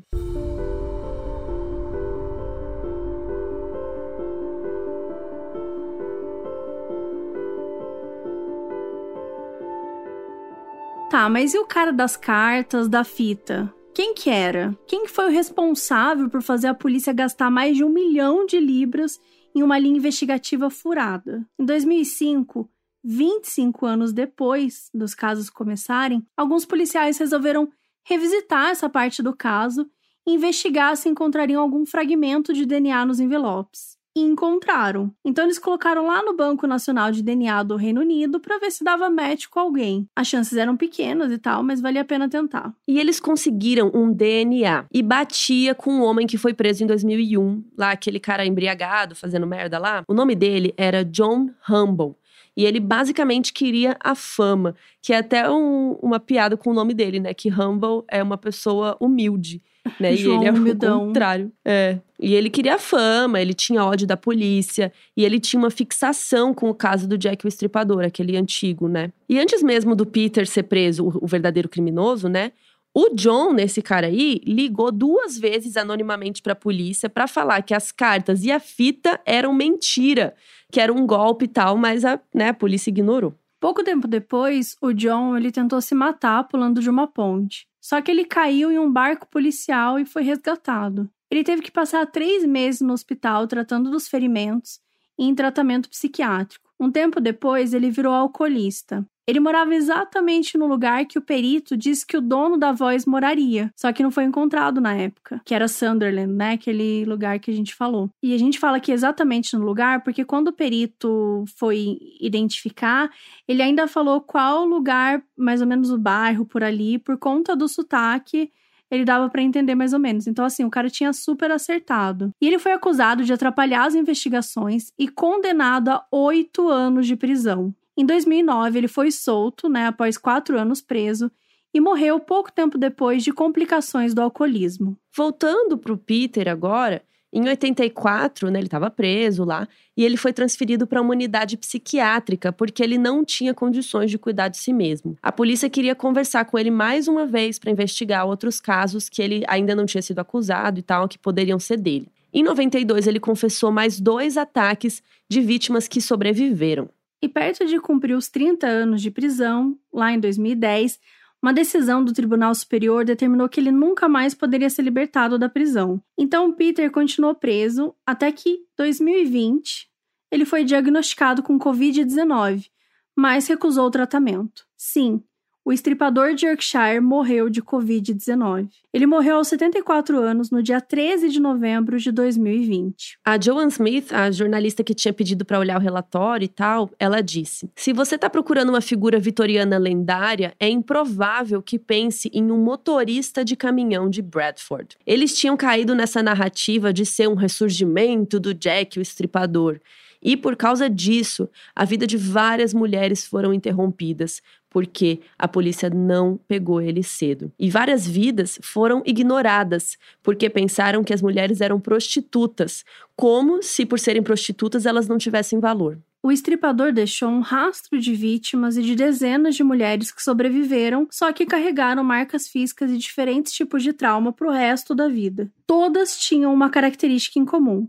Tá, mas e o cara das cartas, da fita? Quem que era? Quem que foi o responsável por fazer a polícia gastar mais de um milhão de libras em uma linha investigativa furada? Em 2005, 25 anos depois dos casos começarem, alguns policiais resolveram revisitar essa parte do caso e investigar se encontrariam algum fragmento de DNA nos envelopes e encontraram. Então eles colocaram lá no Banco Nacional de DNA do Reino Unido para ver se dava match com alguém. As chances eram pequenas e tal, mas valia a pena tentar. E eles conseguiram um DNA e batia com um homem que foi preso em 2001, lá aquele cara embriagado fazendo merda lá. O nome dele era John Humble. E ele basicamente queria a fama, que é até um, uma piada com o nome dele, né? Que Humble é uma pessoa humilde. Né? João e ele é humildão. o contrário. É. E ele queria fama, ele tinha ódio da polícia e ele tinha uma fixação com o caso do Jack o Estripador, aquele antigo, né? E antes mesmo do Peter ser preso, o, o verdadeiro criminoso, né? O John, nesse cara aí, ligou duas vezes anonimamente para a polícia para falar que as cartas e a fita eram mentira, que era um golpe e tal, mas a, né, a polícia ignorou. Pouco tempo depois, o John ele tentou se matar pulando de uma ponte. Só que ele caiu em um barco policial e foi resgatado. Ele teve que passar três meses no hospital tratando dos ferimentos e em tratamento psiquiátrico. Um tempo depois, ele virou alcoolista. Ele morava exatamente no lugar que o perito disse que o dono da voz moraria, só que não foi encontrado na época, que era Sunderland, né? Aquele lugar que a gente falou. E a gente fala que exatamente no lugar porque quando o perito foi identificar, ele ainda falou qual lugar, mais ou menos o bairro por ali, por conta do sotaque ele dava para entender mais ou menos. Então, assim, o cara tinha super acertado. E ele foi acusado de atrapalhar as investigações e condenado a oito anos de prisão. Em 2009, ele foi solto, né, após quatro anos preso, e morreu pouco tempo depois de complicações do alcoolismo. Voltando para o Peter agora, em 84, né, ele estava preso lá e ele foi transferido para uma unidade psiquiátrica porque ele não tinha condições de cuidar de si mesmo. A polícia queria conversar com ele mais uma vez para investigar outros casos que ele ainda não tinha sido acusado e tal, que poderiam ser dele. Em 92, ele confessou mais dois ataques de vítimas que sobreviveram. E perto de cumprir os 30 anos de prisão, lá em 2010, uma decisão do Tribunal Superior determinou que ele nunca mais poderia ser libertado da prisão. Então Peter continuou preso até que, 2020, ele foi diagnosticado com Covid-19, mas recusou o tratamento. Sim, o estripador de Yorkshire morreu de Covid-19. Ele morreu aos 74 anos no dia 13 de novembro de 2020. A Joan Smith, a jornalista que tinha pedido para olhar o relatório e tal, ela disse: Se você está procurando uma figura vitoriana lendária, é improvável que pense em um motorista de caminhão de Bradford. Eles tinham caído nessa narrativa de ser um ressurgimento do Jack o Estripador. E por causa disso, a vida de várias mulheres foram interrompidas, porque a polícia não pegou ele cedo. E várias vidas foram ignoradas, porque pensaram que as mulheres eram prostitutas, como se por serem prostitutas elas não tivessem valor. O estripador deixou um rastro de vítimas e de dezenas de mulheres que sobreviveram, só que carregaram marcas físicas e diferentes tipos de trauma para o resto da vida. Todas tinham uma característica em comum: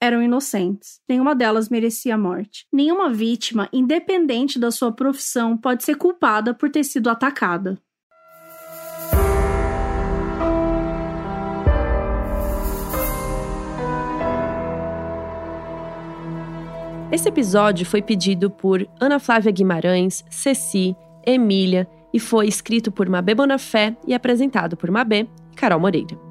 eram inocentes. Nenhuma delas merecia a morte. Nenhuma vítima, independente da sua profissão, pode ser culpada por ter sido atacada. Esse episódio foi pedido por Ana Flávia Guimarães, Ceci, Emília e foi escrito por Mabê Bonafé e apresentado por Mabê e Carol Moreira.